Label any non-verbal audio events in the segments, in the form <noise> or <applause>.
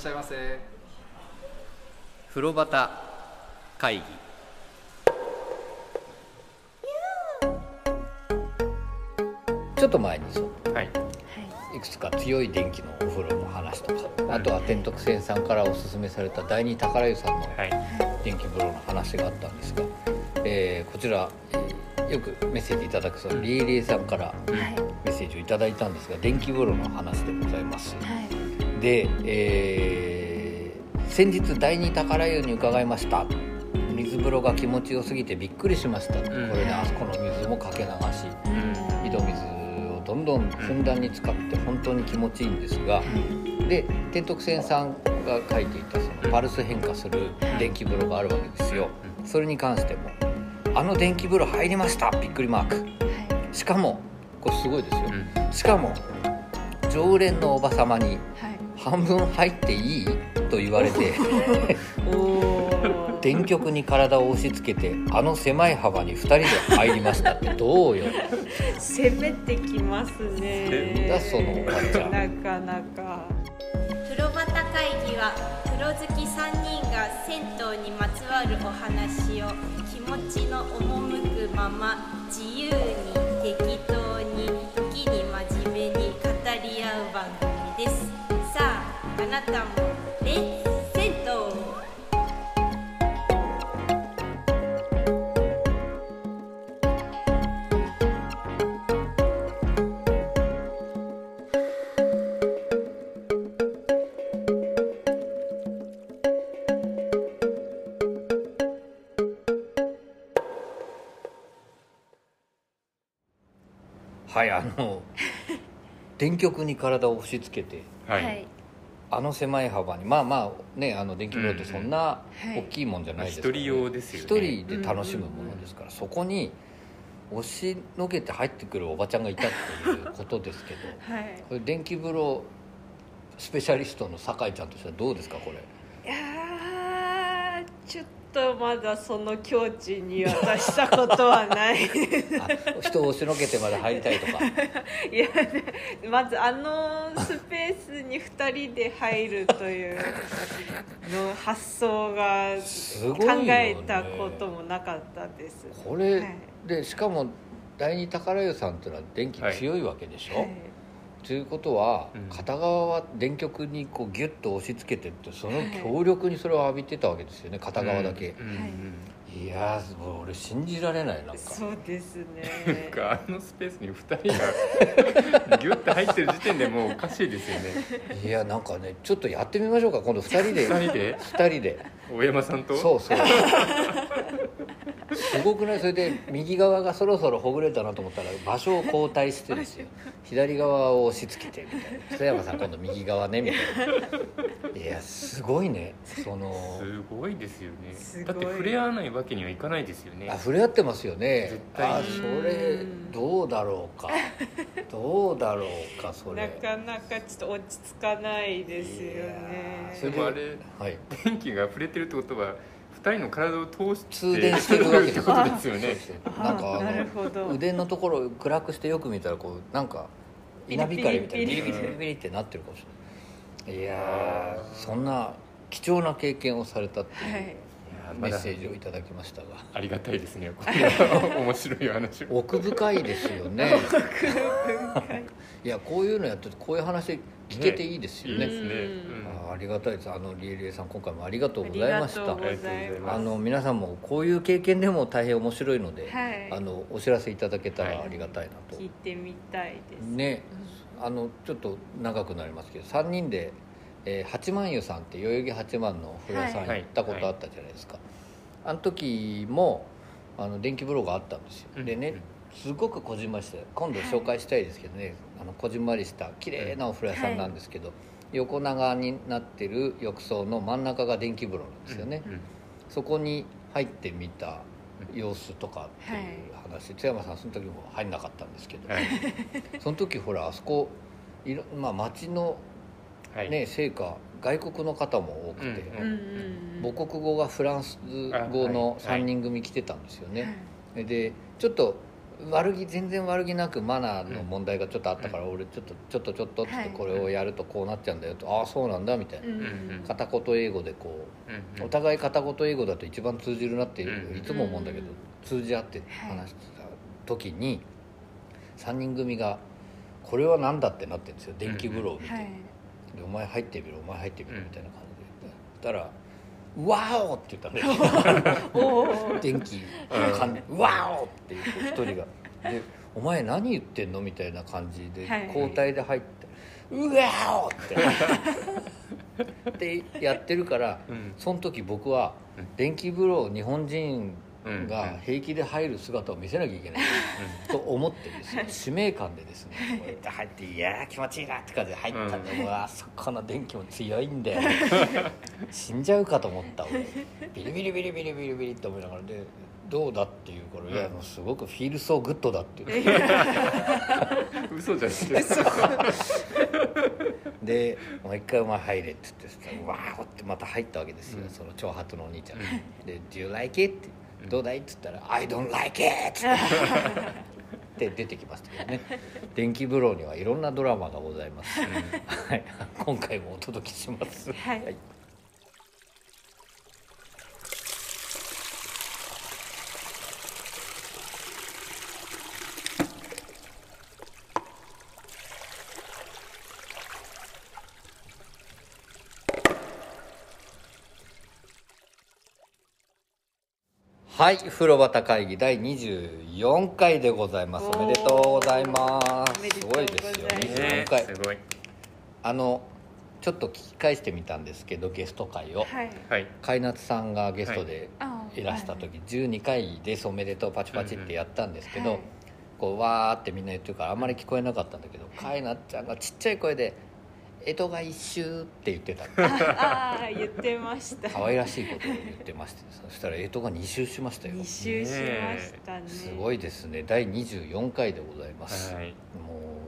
しゃいませ。風呂端会議。ちょっと前にそう。はい。いくつか強い電気のお風呂の話とか。あとは天徳線さんからおすすめされた第二宝湯さんのはい。電気風呂の話があったんですが、えーこちら、えーよくメッセージいただくそのリーリーさんからはい。メッセージをいただいたんですが電気風呂の話でございます。はいで、えー先日第二宝湯に伺いました。水風呂が気持ちよすぎてびっくりしました、これねあそこの水もかけ流しうん。井戸水をどんどんふんだんに使って本当に気持ちいいんですが、で天徳線さんが書いていたそのパルス変化する電気風呂があるわけですよ。それに関しても「あの電気風呂入りました!」びっくりマーク。しかもこれすごいですよ。うん。しかも常連のおば様にはい「半分入っていい?」と言われておお電極に体を押し付けてあの狭い幅に2人で入りましたってどうよ。攻めてきますね。だそのおばちゃん。なかなか。風呂端会議は風呂好き3人が銭湯にまつわるお話を気持ちの赴くまま自由になたもレッツ銭湯はいあの <laughs> 電極に体を押し付けてはい、あの狭い幅にまあまあねあの電気風呂ってそんな大きいもんじゃないです一から、人用ですよ一ね人で楽しむものですから、そこに押しのけて入ってくるおばちゃんがいたっていうことですけど <laughs> はい。これ電気風呂スペシャリストの酒井ちゃんとしてはどうですかこれ？いやーちょっとまだその境地に渡したことはない。<laughs> あ人を押しのけてまで入りたいとか。<laughs> いやまずあのスペースに2人で入るというの発想が考えたこともなかったです。これ、はいでしかも第二宝湯さんっていうのは電気強いわけでしょ、はい。ということは、うん片側は電極にこうギュッと押し付けてってその強力にそれを浴びてたわけですよね片側だけ、うん。うんはいいやーもう俺信じられないなんか。そうですなんねかあのスペースに2人がギュッて入ってる時点でもうおかしいですよね。いやなんかねちょっとやってみましょうか今度2人で。2人で？2人で。大山さんと？そうそうすごくない？それで右側がそろそろほぐれたなと思ったら場所を交代してですよ。<laughs> 左側を押し付けてみたいな須山さん今度右側ねみたいな。<laughs> いやすごいね。そのすごいですよね。だって触れ合わないわけにはいかないですよね。あ触れ合ってますよね。絶対あにそれどうだろうか。どうだろうかそなれかなかちょっと落ち着かないですよね。ーそれでもあれはい。電気が触れてるってことは2人の体を通して通電してるわけですってことですよね。なんかあなるほど。の腕のところを暗くしてよく見たらこうなんか稲光みたいにビリビリ。ビリビリってなってるかもしれない。いやー。そんな貴重な経験をされたっていうはい。メッセージをいただきましたが。ありがたいですね。<laughs> 面白い話を。奥深いですよね。いやこういうのやっててこういう話聞けていいですよね。いいですね、うん。うん。ありがたいです。あのリエリエさん今回もありがとうあございました。あの皆さんもこういう経験でも大変面白いので、はい。あのお知らせいただけたらはいありがたいなと、聞いてみたいです。ね。あのちょっと長くなりますけど3人で、えー八幡湯さんって代々木八幡のお風呂屋さんはい行ったことあったじゃないですか、あの時もあの電気風呂があったんですよ、うんでねすごくこじんまりして今度紹介したいですけどね、あのこじんまりした綺麗なお風呂屋さんなんですけど、横長になってる浴槽の真ん中が電気風呂なんですよね、うんそこに入ってみた様子とかっていう話、津山さんその時も入んなかったんですけど、はい。<laughs> その時ほらあそこいろ、まあ、町の、はい。ね成果外国の方も多くて、うんうんうんうん。母国語がフランス語のあはい。3人組来てたんですよね、でちょっと悪気全然悪気なくマナーの問題がちょっとあったから、俺ちょっとちょっとちょっとっつってはいこれをやるとこうなっちゃうんだよと、ああそうなんだみたいな、片言英語でこうお互い片言英語だと一番通じるなってうんいつも思うんだけど、うん通じ合って話してた時に3人組が「これは何だ?」ってなってるんですよ。電気風呂を見て。はい。でお前入ってみろお前入ってみろうんみたいな感じでたら「ワオ!」って言ったんだよ電気かん「ワオ!」っていう一人が「でお前何言ってんの?」みたいな感じではい交代で入って「うわお!」ってってやってるからうんその時僕はうん電気風呂日本人うんが平気で入る姿を見せなきゃいけない。と思ってですよ使命感でですね。こうやって入って「いやー気持ちいいな」って感じで入ったんで、うわあそこの電気も強いんだよ <laughs> 死んじゃうかと思った俺 <laughs> ビリビリビリビリビリビリって思いながら。でどうだっていうから「いやもうすごく feel so good だ」って言って嘘じゃない <laughs> で「もう一回お前入れ」って言ってわーってまた入ったわけですよ、うん。その長髪のお兄ちゃん。ん。で「Do you like it?」ってうんどうだい?」っつったら「I don't like it! <laughs>」って出てきましたけどね。電気風呂にはいろんなドラマがございます、はい、今回もお届けします。はいはい風呂旗会議第24回でございます。おめでとうございます。す。ごいですよ。ね24回すごいあのちょっと聞き返してみたんですけどゲスト会を。はい。はい。海夏さんがゲストであい。らした時、12回です。おめでとうパチパチってやったんですけど、はい。こうわーってみんな言ってるからあんまり聞こえなかったんだけどかい。なちゃんがちっちゃい声で「干支が一周」って言ってた <laughs> ああ言ってました。可愛らしいことを言ってましてそしたら干支が2周しましたよ。二周しましたね。すごいですね。第24回でございます、はい。も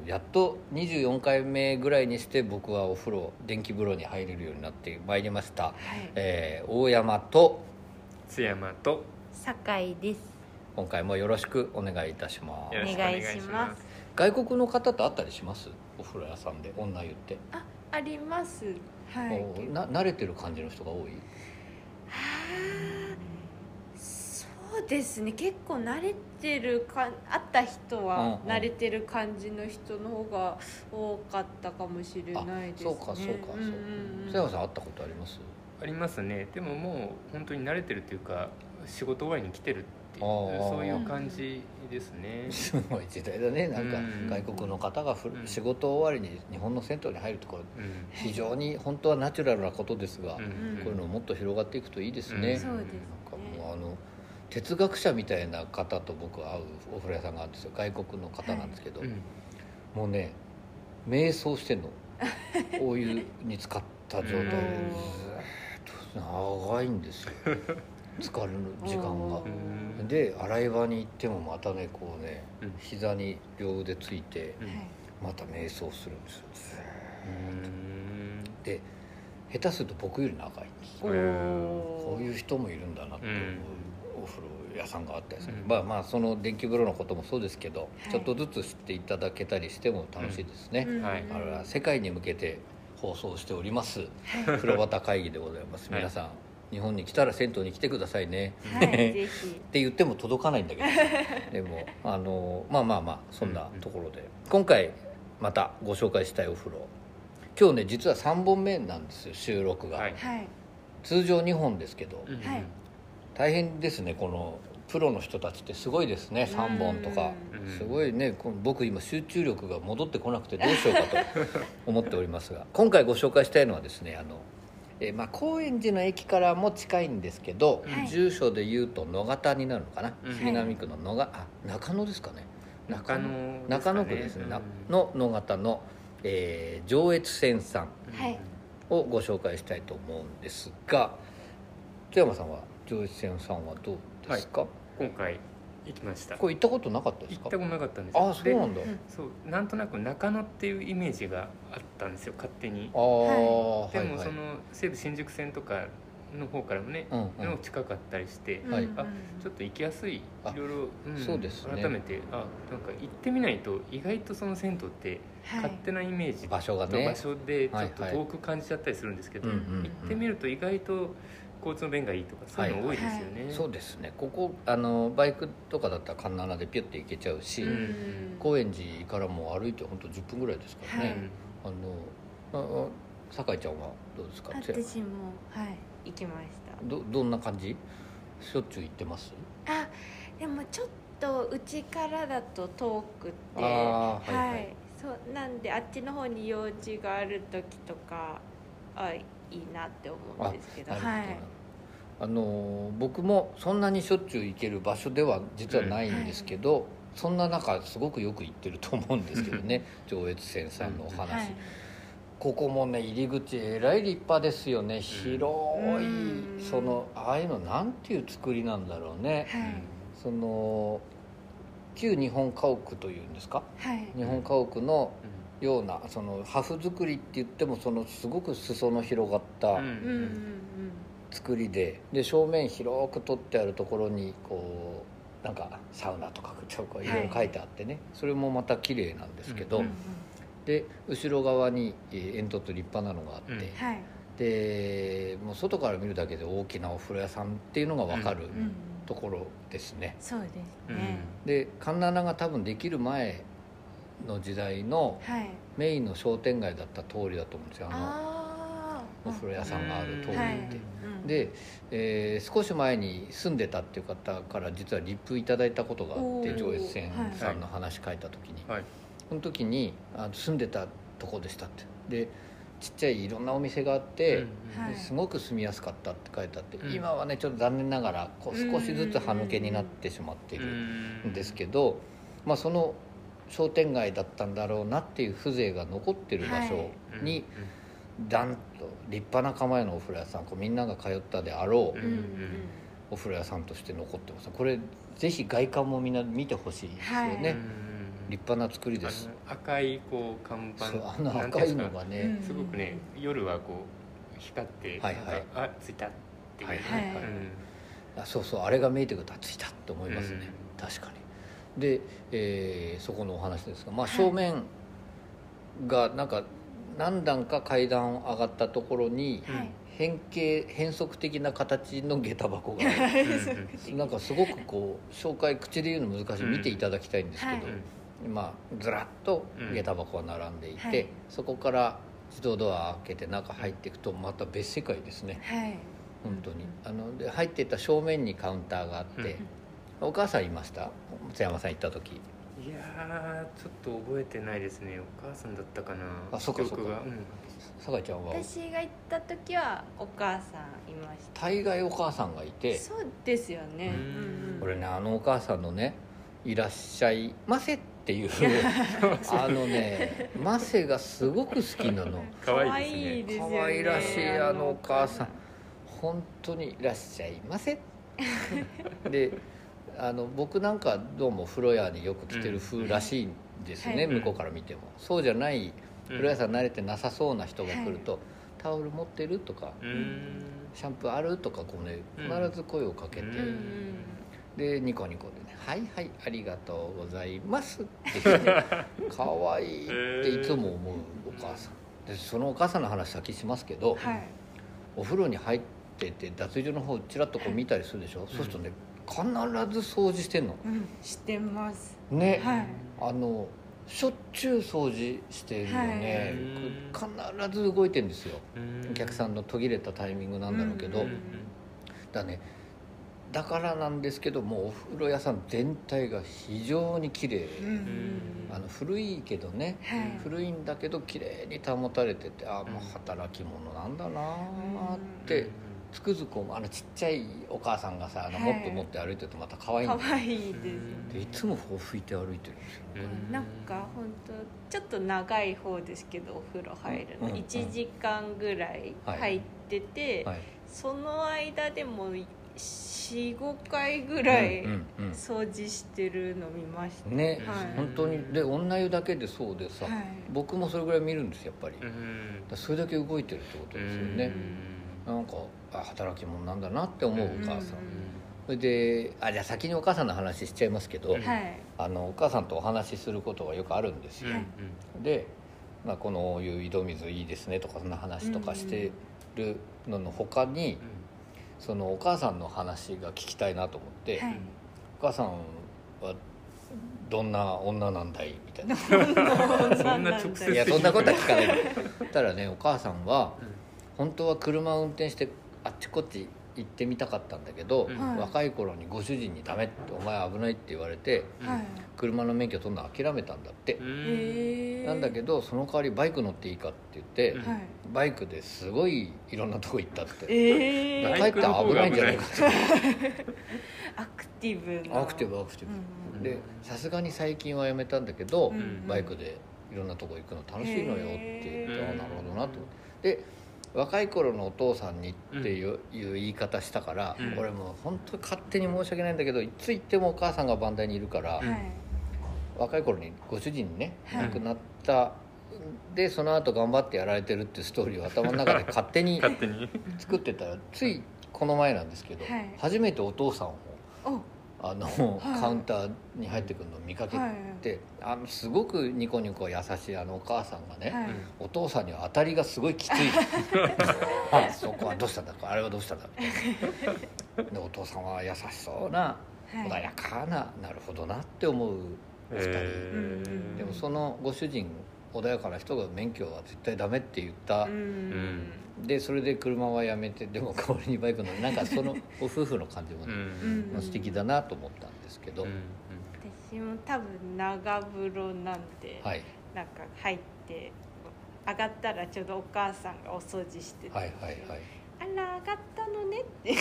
うやっと24回目ぐらいにして僕はお風呂電気風呂に入れるようになってまいりました、はい。えー大山と津山と酒井です。今回もよろしくお願いいたします。お願いします。外国の方と会ったりします？お風呂屋さんで女言って、ああります。はい。な慣れてる感じの人が多い？はあそうですね。結構慣れてるか会った人うんはうん。慣れてる感じの人の方が多かったかもしれないですね。そうかそうかそうか。んんうん。瀬山さん会ったことあります？ありますね。でももう本当に慣れてるっていうか仕事終わりに来てるっていうそういう感じですね。すごい時代だねなんかうん。外国の方がふうん。仕事終わりに日本の銭湯に入るところうん。非常に本当はナチュラルなことですが、うん。こういうのもっと広がっていくといいですね、うん。そうですね。なんかもうあの哲学者みたいな方と僕は会うお風呂屋さんがあるんですよ。外国の方なんですけど、うん。もうね瞑想してんの。お湯に浸かった状態でずっと長いんですよ <laughs> 浸かる時間が。おうん。で洗い場に行ってもまたねこうねうん。膝に両腕ついてまた瞑想するんですよ。で下手すると僕より長いんですこういう人もいるんだなって思ううん。お風呂屋さんがあったりする、うん。まあまあその電気風呂のこともそうですけど、い。ちょっとずつ知っていただけたりしても楽しいですね、うん。はい。だから世界に向けて放送しております。風呂旗会議でございます。はい。皆さん日本に来たら銭湯に来てくださいね、はいぜひ。<laughs> って言っても届かないんだけど。<laughs> でもあのまあまあまあそんなところで、今回またご紹介したいお風呂。今日ね実は3本目なんですよ収録が、はい。はい。通常2本ですけど、うんはい。大変ですねこのプロの人たちってすごいですね3本とか。うん。すごいねこの僕今集中力が戻ってこなくてどうしようかと <laughs> 思っておりますが。今回ご紹介したいのはですねあの、えーまあ、高円寺の駅からも近いんですけど、はい。住所で言うと野方になるのかな、うん。杉並区の野があ中野ですかね。中野中野区ですね、うん。なの野方の、えー上越線さんはい。をご紹介したいと思うんですが津山さんは上越線さんはどうですか、今回行きました。これ行ったことなかったですか？行ったことなかったんですよ。あそうなんだ、そうなんとなく中野っていうイメージがあったんですよ勝手に。ああ、でもはいはい。その西武新宿線とかの方からもね、うんうん。の近かったりして、はい。あちょっと行きやすいいあろいろ、うんそうですね。改めてあなんか行ってみないと意外とその銭湯ってはい。勝手なイメージと場所がね。場所でちょっとはいはい。遠く感じちゃったりするんですけど、うんうんうん。行ってみると意外と交通の便がいいとかそういうの多いですよね。そうですね。ここあのバイクとかだったらカンナナでピュッて行けちゃうし、うん高円寺からも歩いて本当10分ぐらいですからね、あのああ酒井ちゃんはどうですか？私もはい。行きました。どどんな感じ？しょっちゅう行ってます？あでもちょっとうちからだと遠くてはいはい。そうなんであっちの方に用事がある時とかあいいなって思うんですけど。あの僕もそんなにしょっちゅう行ける場所では実はないんですけど、そんな中すごくよく行ってると思うんですけどね。<laughs> 上越線さんのお話、はい。ここもね入り口えらい立派ですよね。広い、うん。そのああいうのなんていう作りなんだろうね、はい。その旧日本家屋というんですか？はい。日本家屋のようなその破風作りって言ってもそのすごく裾の広がったうん。うんうん作りでで正面広く取ってあるところにこうなんかサウナとかちょっといろいろ書いてあってね、それもまた綺麗なんですけど、うんうんで後ろ側にえー煙突立派なのがあって、うん。はい。でもう外から見るだけで大きなお風呂屋さんっていうのが分かるうんところですね。そうですうんねで環七が多分できる前の時代のはい。メインの商店街だった通りだと思うんですよ。あのお風呂屋さんがある通りって。で、えー少し前に住んでたっていう方から実はリップいただいたことがあって上越線さんの話書いた時に、はい。その時にあの住んでたとこでしたって。でちっちゃいいろんなお店があって、はい。ですごく住みやすかったって書いてあって、うん。今はねちょっと残念ながらこう少しずつ歯抜けになってしまっているんですけど、まあ、その商店街だったんだろうなっていう風情が残ってる場所に、ダンと立派な構えのお風呂屋さんこうみんなが通ったであろううんうん。うんお風呂屋さんとして残ってます。これぜひ外観もみんな見てほしいですよね、はい。立派な作りです。赤いこう看板そうあのなんて赤いうんですか？のがね、うん。すごくね夜はこう光ってはいはい。あ着いたっていう、はいはい。あそうそうあれが見えてくるとあついたって思いますね、う確かにで、えーそこのお話ですが、まあ、はい。正面がなんか何段か階段を上がったところにはい。変形変則的な形の下駄箱が <laughs> なんかすごくこう紹介口で言うの難しい。見ていただきたいんですけど、はい。まあずらっと下駄箱が並んでいて、はい。そこから自動ドア開けて中入っていくとまた別世界ですね。はい。本当に。あので入っていった正面にカウンターがあって、お母さんいました？松山さん行った時。いやーちょっと覚えてないですね。お母さんだったかな。あそっかそっか。うん。酒井ちゃんは？私が行った時はお母さんいました。大概お母さんがいて。そうですよね。俺ねあのお母さんのね「いらっしゃいませ」っていう <laughs> あのねマセがすごく好きなの。可愛いですね。可愛いですよね。可愛らしいあのお母さん。本当に「いらっしゃいませ」<laughs> であの僕なんかどうも風呂屋によく来てる風らしいんですね、はい。向こうから見ても。そうじゃないうん風呂屋さん慣れてなさそうな人が来ると「タオル持ってる?」とかうん「シャンプーある?」とかこうねうん。必ず声をかけて、うん。うんうんでニコニコでね「はいはいありがとうございます」って言って <laughs> 可愛いっていつも思うお母さん。でそのお母さんの話先しますけど、はい。お風呂に入ってて脱衣所の方ちらっとこう見たりするでしょ、そうするとね必ず掃除してんの？うん。してます。ね、はい。あのしょっちゅう掃除してるよね、はい。必ず動いてんですよ。うん。お客さんの途切れたタイミングなんだろうけど、だね。だからなんですけどもうお風呂屋さん全体が非常に綺麗、あの古いけどね、はい。古いんだけど綺麗に保たれててああもう働き者なんだなーってつくづくあのちっちゃいお母さんがさあのはい。モップ持って歩いてるとまた可愛いんだ可愛いですでいつもこう拭いて歩いてるんですよ、うんなんか本当ちょっと長い方ですけどお風呂入るの、うんうん1時間ぐらい入ってて、はい。その間でも45回ぐらいうんうん掃除してるの見ました、うんね、はい。本当に。で女湯だけでそうでさ、はい。僕もそれぐらい見るんですやっぱり、うん。らそれだけ動いてるってことですよね、なんかあ働き者なんだなって思うお母さん、うん。それであじゃあ先にお母さんの話しちゃいますけど、うんはい。あのお母さんとお話しすることがよくあるんですよ、うんで、まあ、このいう井戸水いいですねとかそんな話とかしてるのの他に、そのお母さんの話が聞きたいなと思って、はい。お母さんはどんな女なんだいみたいな。<laughs> そんな直接いやそんなことは聞かない。たらねお母さんはうん。本当は車を運転してあっちこっち行ってみたかったんだけど、うん。はい。若い頃にご主人に「ダメ」って「お前危ない」って言われてはい。車の免許取るの諦めたんだって、うん。へえなんだけどその代わりバイク乗っていいかって言って、バイクですごいいろんなとこ行ったって、ええバイかえって危ないんじゃないかって <laughs> アクティブな。アクティブアクティブ、うんでさすがに最近はやめたんだけど、うん。バイクでいろんなとこ行くの楽しいのよって言って、へーあなるほどなと思って。で若い頃のお父さんにっていう,、いう言い方したから、うん。俺もう本当に勝手に申し訳ないんだけどいつ行ってもお母さんが番台にいるから、うん。はい若い頃にご主人にねはい。亡くなった、でその後頑張ってやられてるっていうストーリーを頭の中で勝手に作ってた。らついこの前なんですけど、はい。初めてお父さんをおあの、はい。カウンターに入ってくるのを見かけて、あのすごくニコニコ優しいあのお母さんがね、はい。お父さんには当たりがすごいきつい。<laughs> あそこはどうしたんだあれはどうしたんだみたいなでお父さんは優しそうなはい。穏やかななるほどなって思うお二人、えー。でもそのご主人穏やかな人が免許は絶対ダメって言った、うんでそれで車はやめてでも代わりにバイク乗る。なんかその <laughs> ご夫婦の感じもうね、ん。まあ素敵だなと思ったんですけど、うん私も多分長風呂なんで、はい、なんか入って上がったらちょうどお母さんがお掃除してて、はいはいはい。あら上がったのねって。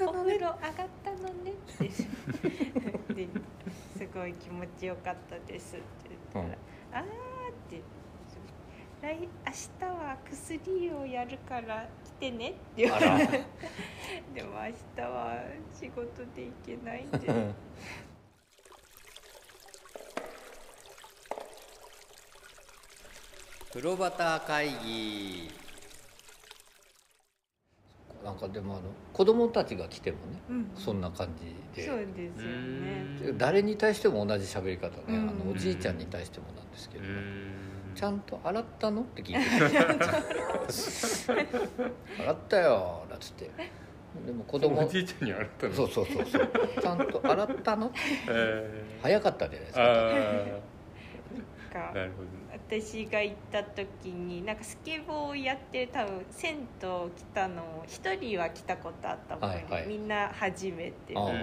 お風呂上がったのねって。<laughs> ですごい気持ちよかったですって言ったら、あーって来明日は薬をやるから来てねって言われて。<laughs> でも明日は仕事で行けないんで。<laughs> プロバター会議。なんかでもあの子供たちが来てもねうん。そんな感じで。そうですよね。誰に対しても同じ喋り方ね、うん。あのおじいちゃんに対してもなんですけど、うんちゃんと洗ったの？って聞いて。<laughs> 洗ったよ。なんつって。でも子供。おじいちゃんにあったの？そうそうそうそう。ちゃんと洗ったの？えー。早かったんじゃないですか。あな私が行った時になんかスケボーをやってる多分銭湯来たの一人は来たことあったもんね、はいはい。みんな初めて。ああうんああ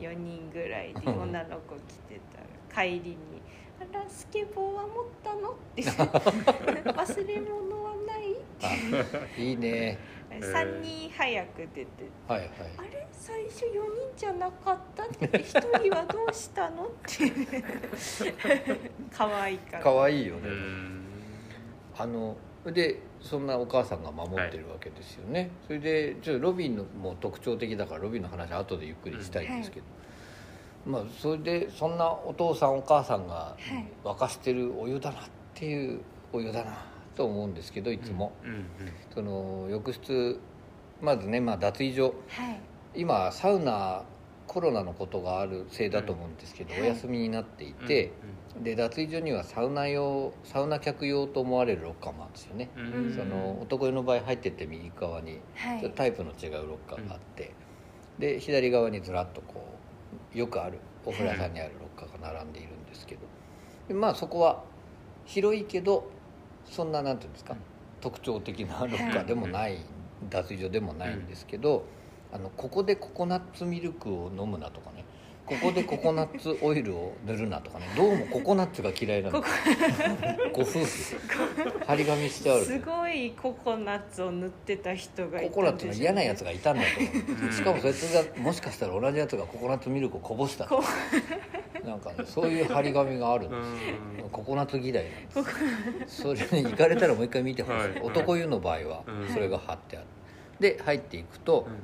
4人ぐらいで <laughs> 女の子来てた。ら帰りに「あらスケボーは持ったの?」って <laughs> 忘れ物はない?」あいいね。<laughs> 3人早く出て。はいはい。あれ？最初4人じゃなかった？って。1人はどうしたの？って <laughs> 可愛いから。可愛いよね、あのでそんなお母さんが守ってるわけですよね、それでちょっとロビンのも特徴的だからロビンの話後でゆっくりしたいんですけど、まあそれでそんなお父さんお母さんがはい。沸かしてるお湯だなっていうお湯だなと思うんですけどいつも、うんうんその浴室まずね、まあ、脱衣所。はい。今サウナコロナのことがあるせいだと思うんですけど、はい。お休みになっていて、で脱衣所にはサウナ用サウナ客用と思われるロッカーもあるんですよね、うん。うんその男湯の場合入ってって右側にはい。ちょっとタイプの違うロッカーがあって、で左側にずらっとこうよくあるお風呂屋さんにあるロッカーが並んでいるんですけど。でまあそこは広いけどそんななんていうんですか、うん。特徴的なロッカーでもない、脱衣所でもないんですけど、あのここでココナッツミルクを飲むなとかねここでココナッツオイルを塗るなとかね。どうもココナッツが嫌いなの。コご夫婦。張り紙してある。すごいココナッツを塗ってた人がいココナッツの嫌なやつがいたんだと思う。うん。しかもそいつがもしかしたら同じやつがココナッツミルクをこぼした。こなんかねそういう張り紙があるんうですん。ココナッツ嫌いなんですそれに行かれたらもう一回見てほしい、はい。男湯の場合はうん。それが貼ってある。で入っていくとうん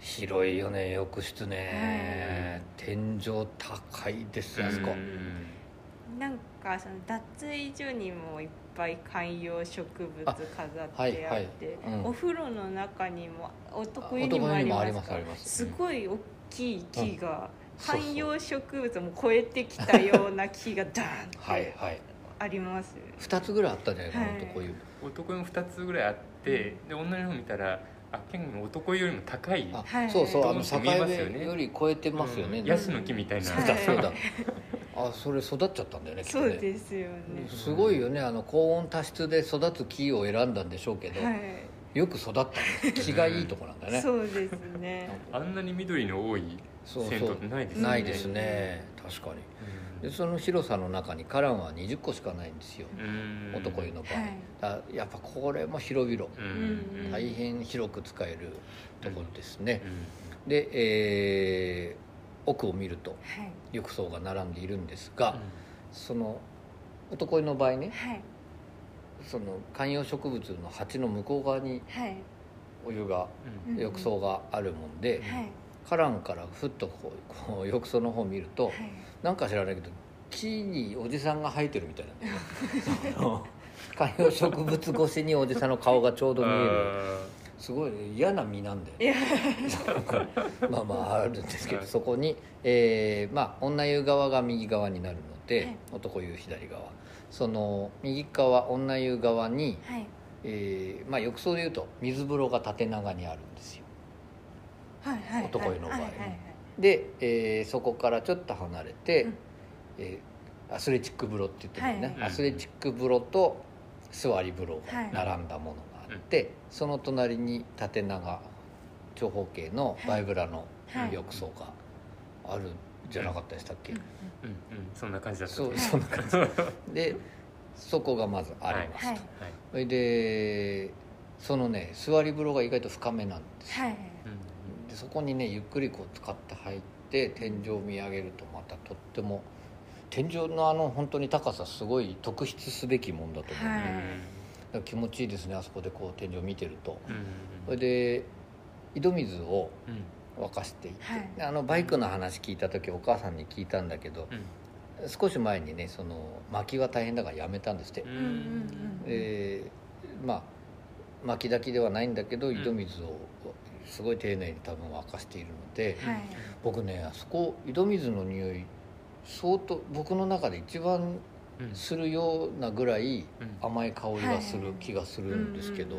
広いよね浴室ね、天井高いですあそこ、うん。なんかその脱衣所にもいっぱい観葉植物飾ってあってはいはい。うん。お風呂の中にも男湯にもあり男湯にもありまかますすあります。すごい大きい木がそうそう観葉植物も超えてきたような木がダーンって <laughs> はいはい。あります。2つぐらいあったんじゃないかな、はい。男湯男湯も2つぐらいあってで女の方見たらあ結構男湯よりも高いあ、はい。そうそうあの境ますよね。目より超えてますよね、うん。ヤシの木みたいな、そうだそうだ。あそれ育っちゃったんだよねきっとそうねですよね。すごいよねあの高温多湿で育つ木を選んだんでしょうけど、はい。よく育ったね。木がいいとこなんだね。そうですね。あんなに緑の多いそう銭湯ってないですそうよね。ないですね。確かにでその広さの中に花壇は20個しかないんですよ、うん。男湯の場合、はい。だやっぱこれも広々、大変広く使えるところですね、うん。で、えー奥を見るとはい。浴槽が並んでいるんですが、その男湯の場合ねはい。その観葉植物の鉢の向こう側にはい。お湯が浴槽があるもんで、はい花壇からふっとこうこう浴槽の方を見ると、はい。なんか知らないけど木におじさんが生えてるみたいな <laughs> 観葉植物越しにおじさんの顔がちょうど見える。すごい嫌な実なんだよ <laughs> まあまああるんですけどはい。そこに、えーまあ、女湯側が右側になるので、はい。男湯左側。その右側女湯側に、はい。えーまあ、浴槽でいうと水風呂が縦長にあるんですよ男湯の場合はいはいはいで、えーそこからちょっと離れて、うん。えーアスレチック風呂って言ってるね、はいアスレチック風呂と座り風呂が並んだものがあって、その隣に縦長長方形のバイブラのはい。浴槽があるんじゃなかったでしたっけ、うん。うんそんな感じだった。そうとそんな感じ。<laughs> でそこがまずありますと、はい。はい。それでそのね座り風呂が意外と深めなんですよ。はいでそこにねゆっくりこう使って入って天井を見上げるとまたとっても天井のあの本当に高さすごい特筆すべきもんだと思う、はい。気持ちいいですねあそこでこう天井を見てると。うんうんそれで井戸水をうん。沸かしていて、はい。であのバイクの話聞いた時お母さんに聞いたんだけどうん。少し前にねその薪が大変だからやめたんですって、ううんうんうん。でまあ薪炊きではないんだけどん。井戸水をすごい丁寧に多分沸かしているので、はい。僕ねあそこ井戸水の匂い相当僕の中で一番うん。するようなぐらいうん。甘い香りがする気がするんですけど、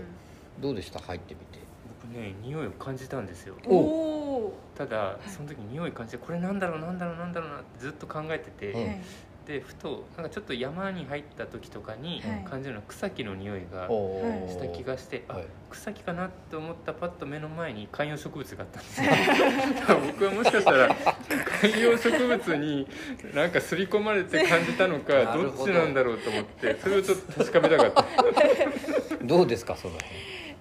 どうでした？入ってみて。僕ね匂いを感じたんですよ。ただその時匂い感じてこれなんだろうなんだろうなんだろうなってずっと考えてて、うんはいでふとなんかちょっと山に入った時とかにはい。感じるのは草木の匂いがした気がして、あはい。草木かなと思ったパッと目の前に観葉植物があったんですよ。<laughs> 僕はもしかしたら観葉植物になんか刷り込まれて感じたのかど。どっちなんだろうと思ってそれをちょっと確かめたかった。<laughs> どうですかその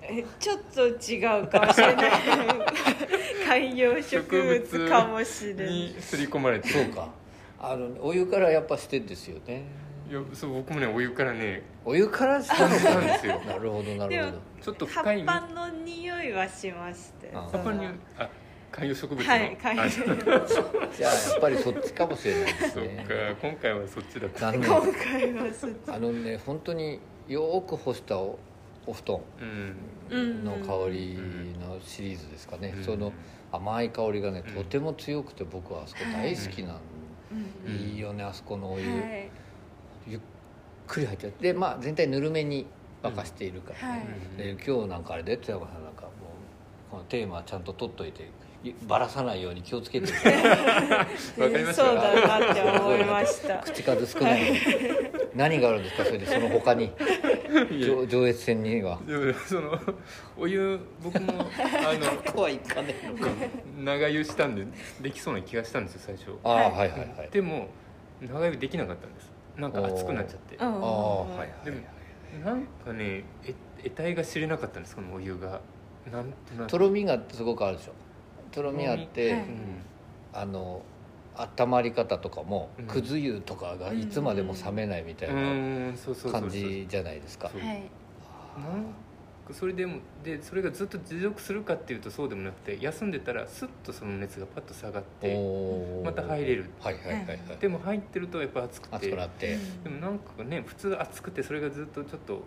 えちょっと違うかもしれない。<laughs> 観葉植物かもしれないに刷り込まれて。辺そうかあのお湯からやっぱしてんですよね。いやそう僕もねお湯からねお湯からしたのした <laughs> んですよ。なるほどなるほど。ちょっと葉っぱの匂いはしましたよあ葉っぱにあ観葉植物の、はい観葉あ植物じゃあやっぱりそっちかもしれないですそうねか今回はそっちだった。今回はそっち。あのね本当によく干したおお布団。うん。の香りのシリーズですかね、うん。その甘い香りがねうん。とても強くて僕はあそこ大好きなん、うんうんいいよねあそこのお湯、はい。ゆっくり入ってでまあ全体ぬるめに沸かしているからね、はい。で今日なんかあれで津山さんなんかもうこのテーマちゃんと取っといていばらさないように気をつけてわかりましたそうだなって思いました。<laughs> 口数少ない。何があるんですか？それでその他に <laughs> 上上越線には。でもそのお湯僕もあ <laughs> ここはいかね長湯したんでできそうな気がしたんですよ最初。ああはい。はいはいでも長湯できなかったんです。なんか熱くなっちゃって。うんああはいはいでもなんかねえ得体が知れなかったんですこのお湯が。なんとなくとろみがすごくあるでしょ。とろみあって、あの温まり方とかも、うん。くず湯とかがいつまでも冷めないみたいうな感じじゃないですか、それでもでそれがずっと持続するかっていうとそうでもなくて休んでたらスッとその熱がパッと下がってまた入れる。はいはいはいはいでも入ってるとやっぱ暑くて。熱くなって。でもなんかね普通暑くてそれがずっとちょっと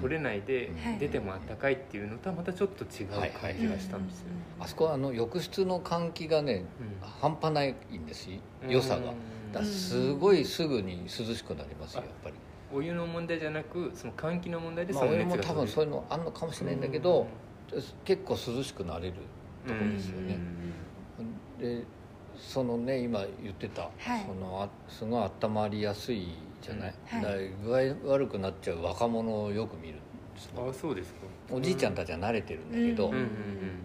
取れないで、うん。出ても暖かいっていうのとはまたちょっと違う感じがしたんですよ、あそこはあの浴室の換気がねうん。半端ないんですよ良さが。だからすごいすぐに涼しくなりますよやっぱり。お湯の問題じゃなくその換気の問題でまあ俺その熱がも多分そういうのあんのかもしれないんだけど結構涼しくなれるところですよね。でそのね今言ってた、はい。そのあすごい温まりやすいじゃない、はい。だから具合悪くなっちゃう若者をよく見るんですあそうですか。おじいちゃんたちは慣れてるんだけど、うん。うんうん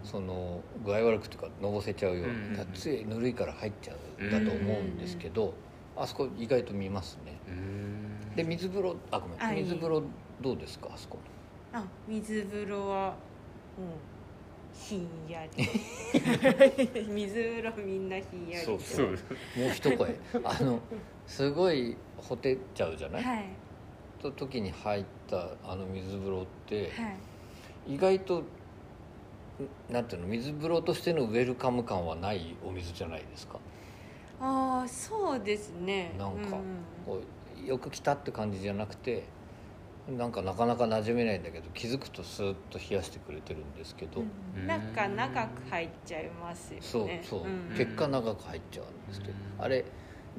その具合悪くというかのぼせちゃうよううんに、ついぬるいから入っちゃうんだと思うんですけど、あそこ意外と見ますね。うんうん。で水風呂あごめん。水風呂どうですかあそこあ水風呂はうんひんやり。<laughs> 水風呂みんなひんやり。そうそう。ですもう一声。あのすごいほてっちゃうじゃない、はい。と時に入ったあの水風呂ってはい。意外とんなんていうの？水風呂としてのウェルカム感はないお水じゃないですか？ああそうですね。なんかうん。こうよく来たって感じじゃなくてなんかなかなか馴染めないんだけど気づくとスーッと冷やしてくれてるんですけど、うん。なんか長く入っちゃいますよね。そうそう、ん。結果長く入っちゃうんですけど、うん。あれ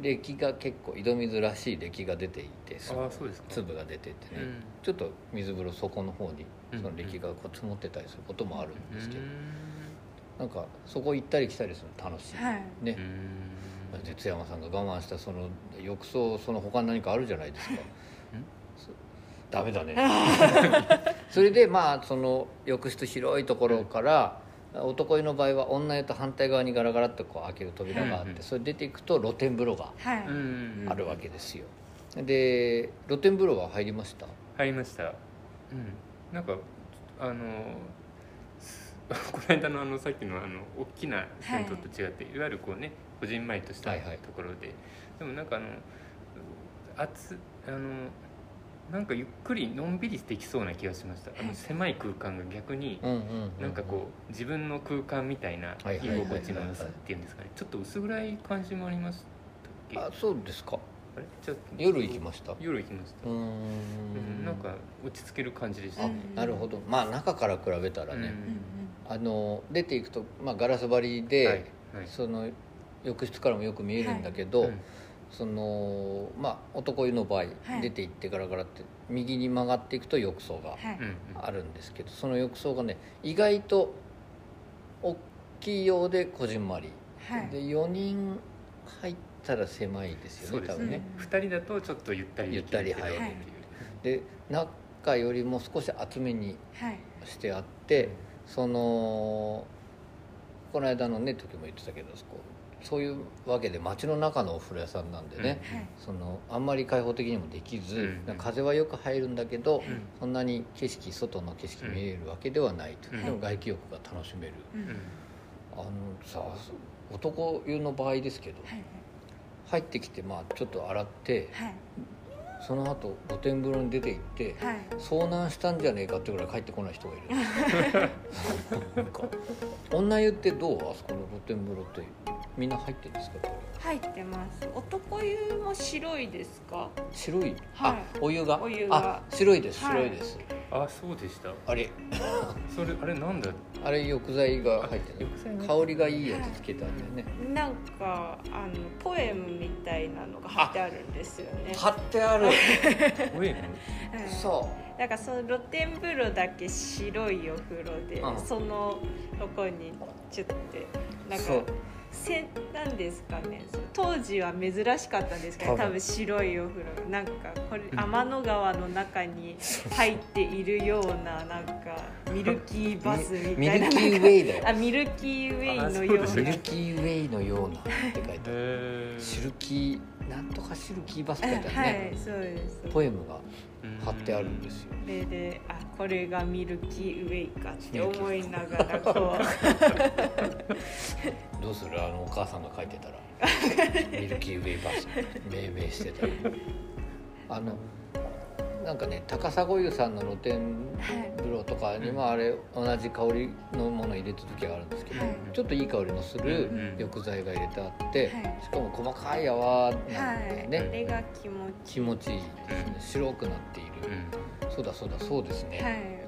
液が結構井戸水らしい液が出ていてそのああそうですか。粒が出ててね、うん。ちょっと水風呂底の方にうんその液がこう積もってたりすることもあるんですけど、うん。なんかそこ行ったり来たりするの楽しい、はい。ね。う、ん。哲山さんが我慢したその浴槽その他に何かあるじゃないですか。そダメだね。<laughs> それでまあその浴室広いところから、男湯の場合は女湯と反対側にガラガラっとこう開ける扉があって、うんそれ出ていくと露天風呂があるわけですよ、で露天風呂は入りました？入りました。うん。なんかあのす <laughs> この間のあのさっきのあの大きな銭湯と違って、い、わゆるこうねこじんまりとしたはいはい。ところで、でもなんかあの熱あのなんかゆっくりのんびりできそうな気がしました。<laughs> あの狭い空間が逆になんかこう自分の空間みたいな居はいはいはいはい心地の良さっていうんですかね。ちょっと薄暗い感じもありましたっけ？あそうですか。あれ？ちょっと夜行きました？う夜行きました、ーうんん。なんか落ち着ける感じでした。あね、なるほど。まあ中から比べたらね、うん。あの出ていくと、まあ、ガラス張りで、はいはい。その浴室からもよく見えるんだけど、うんそのまあ男湯の場合、はい。出て行ってガラガラって右に曲がっていくと浴槽がはい。うんあるんですけどその浴槽がね意外と大きいようでこじんまり、はい。で4人入ったら狭いですよねね。多分ね、二人だとちょっとゆったりゆったり入るっていう。で中よりも少し厚めにはい。してあってそのこの間のね時も言ってたけどそこそういうわけで街の中のお風呂屋さんなんでね、はい。そのあんまり開放的にもできず、うん。風はよく入るんだけど、うん。そんなに景色外の景色見えるわけではないと、うん。でも外気浴が楽しめる、あのさ男湯の場合ですけどはい。入ってきてまあちょっと洗ってはいその後露天風呂に出て行って、はい。遭難したんじゃねえかってぐらい帰ってこない人がいる。<laughs> 女湯ってどう？あそこの露天風呂ってみんな入ってるんですか？入ってます。男湯も白いですか？白い、はい。あお湯が？お湯が。あ白いですはい。白いです、あそうでした。あれ。それあれなんだ？あれ浴剤が入ってる浴剤が香りがいいやつつけてあるんだよね。なんかあのポエムみたいなのが貼ってあるんですよね。貼ってある。声のはいそう。だからその露天風呂だけ白いお風呂で、うん。そのとこにチュッてなんかそうせなんですかね。当時は珍しかったんですけど多分。多分白いお風呂。なんかこれうん。天の川の中に入っているようななんかミルキーバスみたいなミルキーウェイだよ。あミルキーウェイのようあそうですミなルキーウェイのようなって書いてある。へシルキーなんとかシルキーバスって書いてあるはねいそうです。ポエムが貼ってあるんですよ。それであこれがミルキーウェイかって思いながらこう。<laughs> どうする？あのお母さんが書いてたら。ミルキーウェイバス命名してたらあのなんかね高砂湯さんの露天はい。風呂とかにもあれ同じ香りのもの入れた時があるんですけど、はい。ちょっといい香りのするうん浴剤が入れてあって、はい。しかも細かい泡なんではい、ね、あれが気持ち気持ちいいですね。白くなっている、うん。そうだそうだそうですね、はい